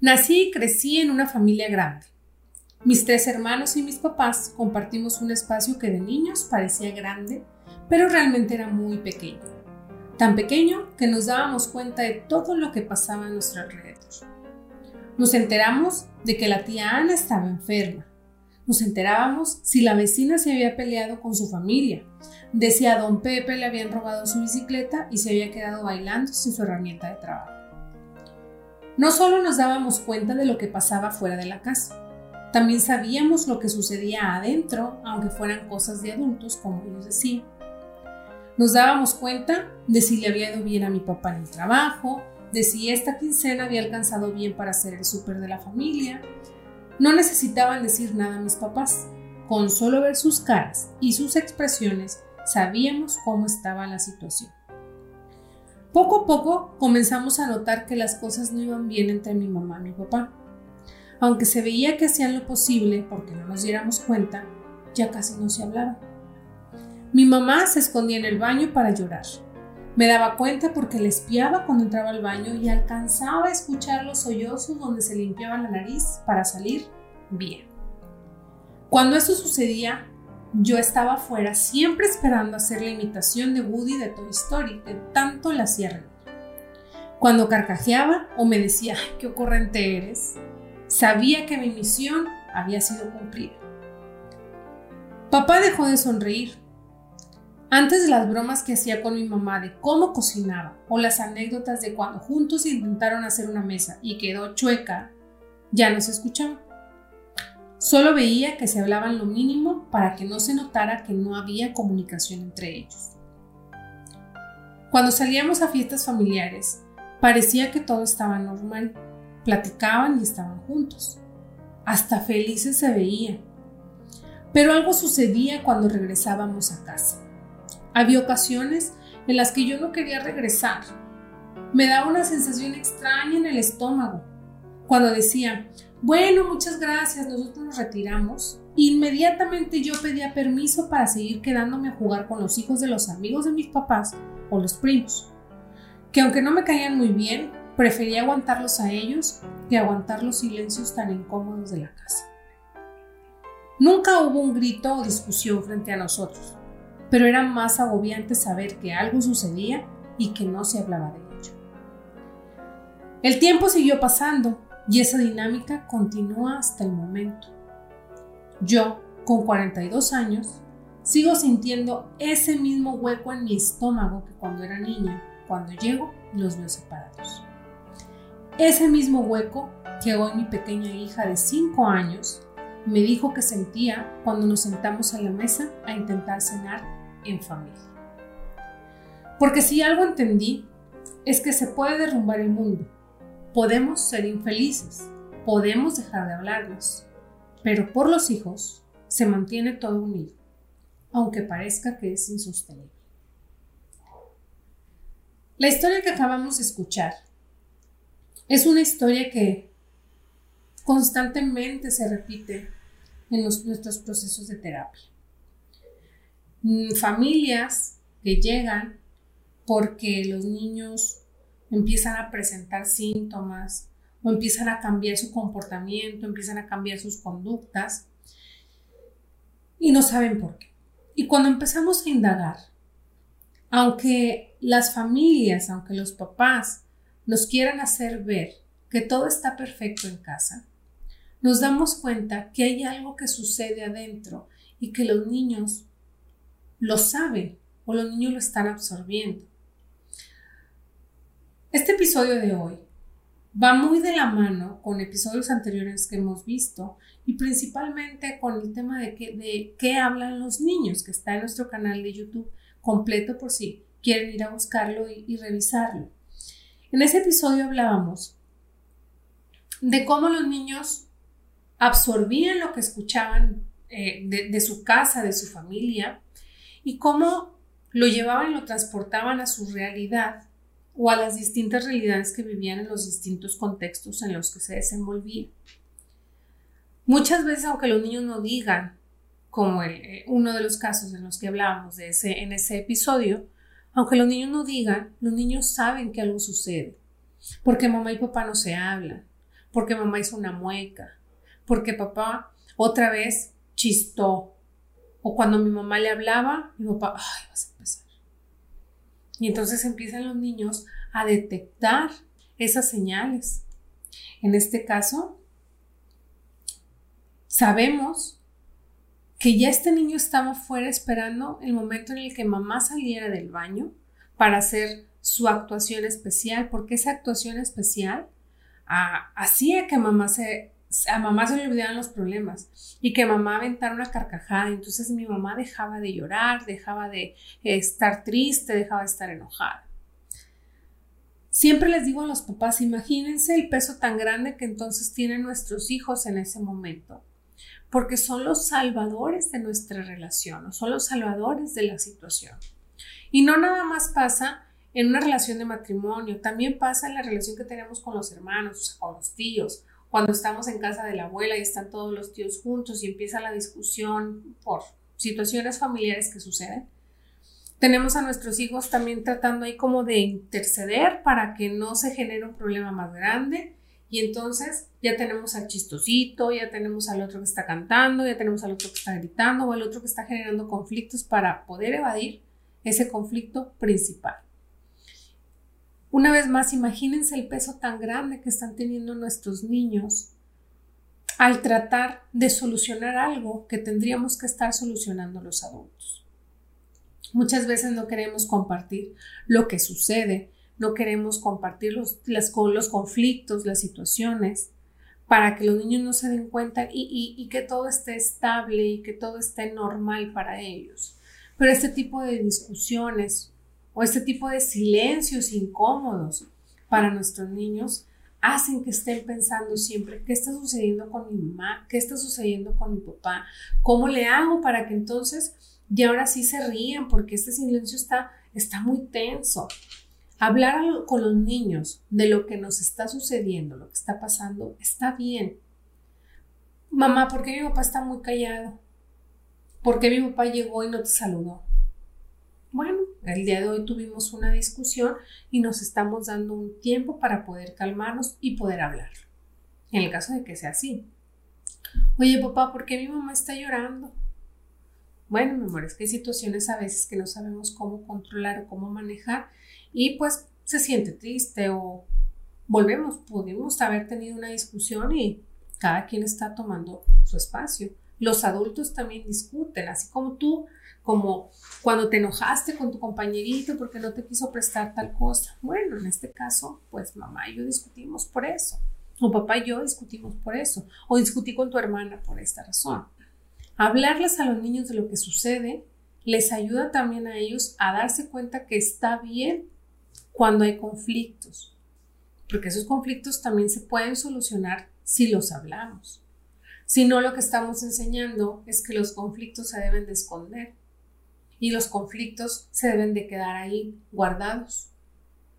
Nací y crecí en una familia grande. Mis tres hermanos y mis papás compartimos un espacio que de niños parecía grande, pero realmente era muy pequeño. Tan pequeño que nos dábamos cuenta de todo lo que pasaba a nuestro alrededor. Nos enteramos de que la tía Ana estaba enferma. Nos enterábamos si la vecina se había peleado con su familia, de si a don Pepe le habían robado su bicicleta y se había quedado bailando sin su herramienta de trabajo. No solo nos dábamos cuenta de lo que pasaba fuera de la casa, también sabíamos lo que sucedía adentro, aunque fueran cosas de adultos, como ellos decían. Nos dábamos cuenta de si le había ido bien a mi papá en el trabajo, de si esta quincena había alcanzado bien para hacer el súper de la familia. No necesitaban decir nada a mis papás. Con solo ver sus caras y sus expresiones sabíamos cómo estaba la situación. Poco a poco comenzamos a notar que las cosas no iban bien entre mi mamá y mi papá. Aunque se veía que hacían lo posible porque no nos diéramos cuenta, ya casi no se hablaba. Mi mamá se escondía en el baño para llorar. Me daba cuenta porque le espiaba cuando entraba al baño y alcanzaba a escuchar los sollozos donde se limpiaba la nariz para salir bien. Cuando eso sucedía, yo estaba afuera siempre esperando hacer la imitación de Woody de Toy Story, de tanto la hacía Cuando carcajeaba o me decía, qué ocurrente eres, sabía que mi misión había sido cumplida. Papá dejó de sonreír. Antes de las bromas que hacía con mi mamá de cómo cocinaba o las anécdotas de cuando juntos intentaron hacer una mesa y quedó chueca, ya no se escuchaba. Solo veía que se hablaban lo mínimo para que no se notara que no había comunicación entre ellos. Cuando salíamos a fiestas familiares, parecía que todo estaba normal. Platicaban y estaban juntos. Hasta felices se veían. Pero algo sucedía cuando regresábamos a casa. Había ocasiones en las que yo no quería regresar. Me daba una sensación extraña en el estómago. Cuando decía, bueno, muchas gracias, nosotros nos retiramos. Inmediatamente yo pedía permiso para seguir quedándome a jugar con los hijos de los amigos de mis papás o los primos, que aunque no me caían muy bien, prefería aguantarlos a ellos que aguantar los silencios tan incómodos de la casa. Nunca hubo un grito o discusión frente a nosotros, pero era más agobiante saber que algo sucedía y que no se hablaba de ello. El tiempo siguió pasando y esa dinámica continúa hasta el momento. Yo, con 42 años, sigo sintiendo ese mismo hueco en mi estómago que cuando era niña, cuando llego los veo separados. Ese mismo hueco que hoy mi pequeña hija de 5 años me dijo que sentía cuando nos sentamos a la mesa a intentar cenar en familia. Porque si algo entendí es que se puede derrumbar el mundo, Podemos ser infelices, podemos dejar de hablarnos, pero por los hijos se mantiene todo unido, aunque parezca que es insostenible. La historia que acabamos de escuchar es una historia que constantemente se repite en nuestros procesos de terapia. Mm, familias que llegan porque los niños empiezan a presentar síntomas o empiezan a cambiar su comportamiento, empiezan a cambiar sus conductas y no saben por qué. Y cuando empezamos a indagar, aunque las familias, aunque los papás nos quieran hacer ver que todo está perfecto en casa, nos damos cuenta que hay algo que sucede adentro y que los niños lo saben o los niños lo están absorbiendo. Este episodio de hoy va muy de la mano con episodios anteriores que hemos visto y principalmente con el tema de, de qué hablan los niños, que está en nuestro canal de YouTube completo por si quieren ir a buscarlo y, revisarlo. En ese episodio hablábamos de cómo los niños absorbían lo que escuchaban eh, de, de su casa, de su familia, y cómo lo llevaban y lo transportaban a su realidad o a las distintas realidades que vivían en los distintos contextos en los que se desenvolvían. Muchas veces, aunque los niños no digan, como eh, uno de los casos en los que hablábamos de ese, en ese episodio, aunque los niños no digan, los niños saben que algo sucede, porque mamá y papá no se hablan, porque mamá hizo una mueca, porque papá otra vez chistó, o cuando mi mamá le hablaba, mi papá, ay, vas a empezar. Y entonces empiezan los niños a detectar esas señales. En este caso, sabemos que ya este niño estaba fuera esperando el momento en el que mamá saliera del baño para hacer su actuación especial, porque esa actuación especial ah, hacía que mamá se, a mamá se le olvidaban los problemas y que mamá aventara una carcajada. Entonces mi mamá dejaba de llorar, dejaba de estar triste, dejaba de estar enojada. Siempre les digo a los papás, imagínense el peso tan grande que entonces tienen nuestros hijos en ese momento, porque son los salvadores de nuestra relación, son los salvadores de la situación. Y no nada más pasa en una relación de matrimonio, también pasa en la relación que tenemos con los hermanos, con los tíos, cuando estamos en casa de la abuela y están todos los tíos juntos y empieza la discusión por situaciones familiares que suceden. Tenemos a nuestros hijos también tratando ahí como de interceder para que no se genere un problema más grande. Y entonces ya tenemos al chistosito, ya tenemos al otro que está cantando, ya tenemos al otro que está gritando o al otro que está generando conflictos para poder evadir ese conflicto principal. Una vez más, imagínense el peso tan grande que están teniendo nuestros niños al tratar de solucionar algo que tendríamos que estar solucionando los adultos. Muchas veces no queremos compartir lo que sucede, no queremos compartir los, los conflictos, las situaciones, para que los niños no se den cuenta y, y que todo esté estable y que todo esté normal para ellos. Pero este tipo de discusiones o este tipo de silencios incómodos para nuestros niños hacen que estén pensando siempre qué está sucediendo con mi mamá, qué está sucediendo con mi papá, cómo le hago para que entonces y ahora sí se ríen porque este silencio está, está muy tenso. Hablar con los niños de lo que nos está sucediendo, lo que está pasando, está bien. Mamá, ¿por qué mi papá está muy callado? ¿Por qué mi papá llegó y no te saludó? Bueno, el día de hoy tuvimos una discusión y nos estamos dando un tiempo para poder calmarnos y poder hablar. En el caso de que sea así. Oye, papá, ¿por qué mi mamá está llorando? Bueno, mi amor, es que hay situaciones a veces que no sabemos cómo controlar o cómo manejar y pues se siente triste o volvemos, pudimos haber tenido una discusión y cada quien está tomando su espacio. Los adultos también discuten, así como tú como cuando te enojaste con tu compañerito porque no te quiso prestar tal cosa. Bueno, en este caso, pues mamá y yo discutimos por eso. O papá y yo discutimos por eso. O discutí con tu hermana por esta razón. Hablarles a los niños de lo que sucede les ayuda también a ellos a darse cuenta que está bien cuando hay conflictos. Porque esos conflictos también se pueden solucionar si los hablamos. Si no, lo que estamos enseñando es que los conflictos se deben de esconder y los conflictos se deben de quedar ahí guardados.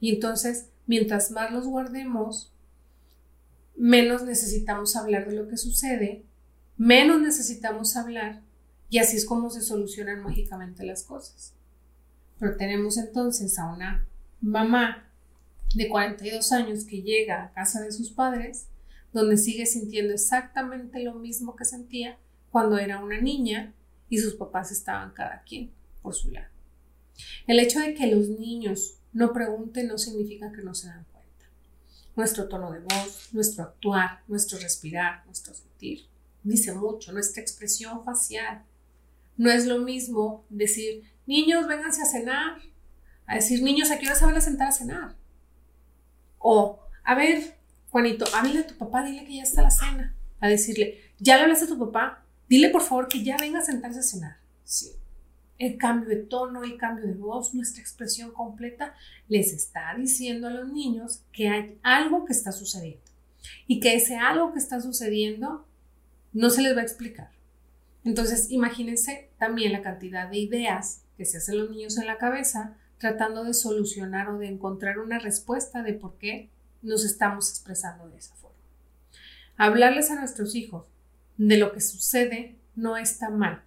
Y entonces, mientras más los guardemos, menos necesitamos hablar de lo que sucede, menos necesitamos hablar y así es como se solucionan mágicamente las cosas. Pero tenemos entonces a una mamá de 42 años que llega a casa de sus padres, donde sigue sintiendo exactamente lo mismo que sentía cuando era una niña y sus papás estaban cada quien por su lado. El hecho de que los niños no pregunten no significa que no se dan cuenta. Nuestro tono de voz, nuestro actuar, nuestro respirar, nuestro sentir, dice mucho, nuestra expresión facial. No es lo mismo decir, niños, vénganse a cenar, a decir, niños, ¿a qué hora se van a sentar a cenar? O, a ver, Juanito, háblale a tu papá, dile que ya está la cena. A decirle, ya le hablaste a tu papá, dile por favor que ya venga a sentarse a cenar. Sí el cambio de tono, el cambio de voz, nuestra expresión completa, les está diciendo a los niños que hay algo que está sucediendo y que ese algo que está sucediendo no se les va a explicar. Entonces, imagínense también la cantidad de ideas que se hacen los niños en la cabeza tratando de solucionar o de encontrar una respuesta de por qué nos estamos expresando de esa forma. Hablarles a nuestros hijos de lo que sucede no está mal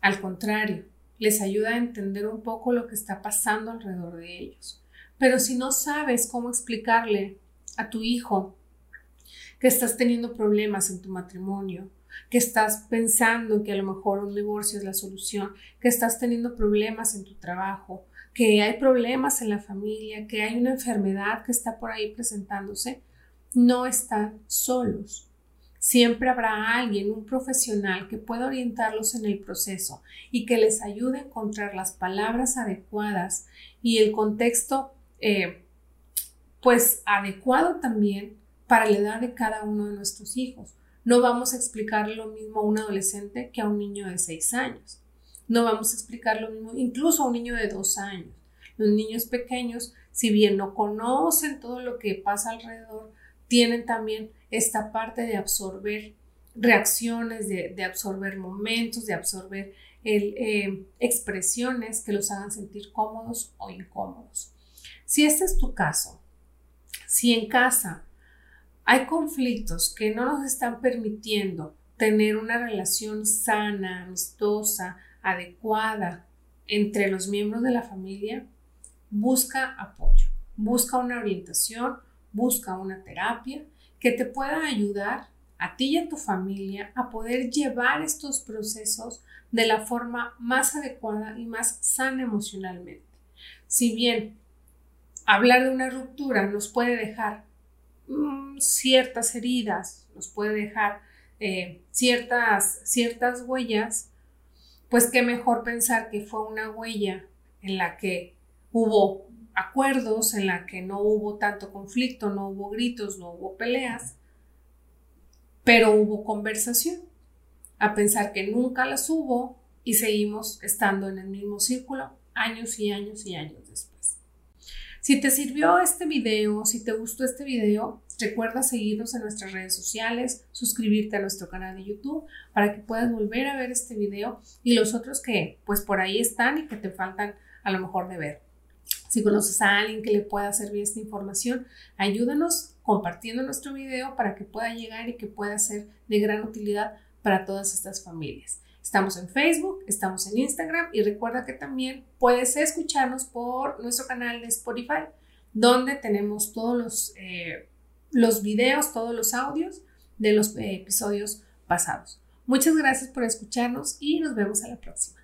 al contrario, les ayuda a entender un poco lo que está pasando alrededor de ellos. Pero si no sabes cómo explicarle a tu hijo que estás teniendo problemas en tu matrimonio, que estás pensando que a lo mejor un divorcio es la solución, que estás teniendo problemas en tu trabajo, que hay problemas en la familia, que hay una enfermedad que está por ahí presentándose, no están solos. Siempre habrá alguien, un profesional, que pueda orientarlos en el proceso y que les ayude a encontrar las palabras adecuadas y el contexto, eh, pues, adecuado también para la edad de cada uno de nuestros hijos. No vamos a explicar lo mismo a un adolescente que a un niño de 6 años. No vamos a explicar lo mismo incluso a un niño de 2 años. Los niños pequeños, si bien no conocen todo lo que pasa alrededor, tienen también esta parte de absorber reacciones, de, absorber momentos, de absorber eh, expresiones que los hagan sentir cómodos o incómodos. Si este es tu caso, si en casa hay conflictos que no nos están permitiendo tener una relación sana, amistosa, adecuada entre los miembros de la familia, busca apoyo, busca una orientación, busca una terapia que te pueda ayudar a ti y a tu familia a poder llevar estos procesos de la forma más adecuada y más sana emocionalmente. Si bien hablar de una ruptura nos puede dejar Mm, ciertas heridas, nos puede dejar eh, ciertas, ciertas huellas, pues qué mejor pensar que fue una huella en la que hubo acuerdos, en la que no hubo tanto conflicto, no hubo gritos, no hubo peleas, pero hubo conversación, a pensar que nunca las hubo y seguimos estando en el mismo círculo años y años y años después. Si te sirvió este video, si te gustó este video, recuerda seguirnos en nuestras redes sociales, suscribirte a nuestro canal de YouTube para que puedas volver a ver este video y los otros que pues por ahí están y que te faltan a lo mejor de ver. Si conoces a alguien que le pueda servir esta información, ayúdanos compartiendo nuestro video para que pueda llegar y que pueda ser de gran utilidad para todas estas familias. Estamos en Facebook, estamos en Instagram y recuerda que también puedes escucharnos por nuestro canal de Spotify, donde tenemos todos los, eh, los videos, todos los audios de los eh, episodios pasados. Muchas gracias por escucharnos y nos vemos a la próxima.